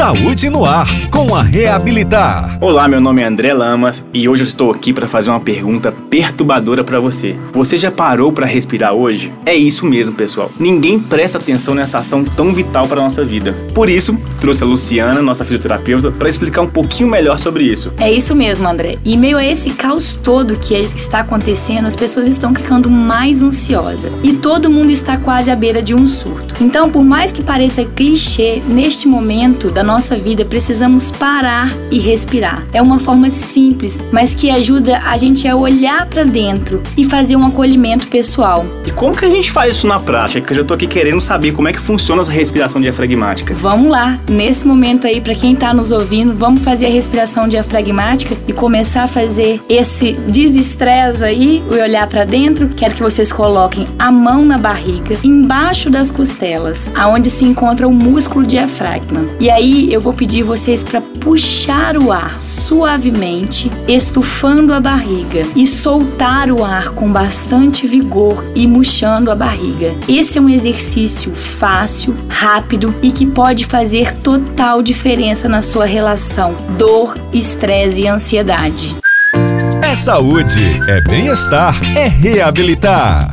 Saúde no ar, com a Reabilitar. Olá, meu nome é André Lamas e hoje eu estou aqui para fazer uma pergunta perturbadora para você. Você já parou para respirar hoje? É isso mesmo, pessoal. Ninguém presta atenção nessa ação tão vital para nossa vida. Por isso, trouxe a Luciana, nossa fisioterapeuta, para explicar um pouquinho melhor sobre isso. É isso mesmo, André. E meio a esse caos todo que está acontecendo, as pessoas estão ficando mais ansiosas e todo mundo está quase à beira de um surto. Então, por mais que pareça clichê, neste momento da nossa vida precisamos parar e respirar. É uma forma simples, mas que ajuda a gente a olhar para dentro e fazer um acolhimento pessoal. E como que a gente faz isso na prática? Que eu já tô aqui querendo saber como é que funciona essa respiração diafragmática. Vamos lá, nesse momento aí para quem tá nos ouvindo, vamos fazer a respiração diafragmática e começar a fazer esse desestresse aí, o olhar para dentro. Quero que vocês coloquem a mão na barriga, embaixo das costelas, aonde se encontra o músculo diafragma. E aí eu vou pedir vocês para puxar o ar suavemente, estufando a barriga e soltar o ar com bastante vigor e murchando a barriga. Esse é um exercício fácil, rápido e que pode fazer total diferença na sua relação dor, estresse e ansiedade. É saúde, é bem-estar, é reabilitar.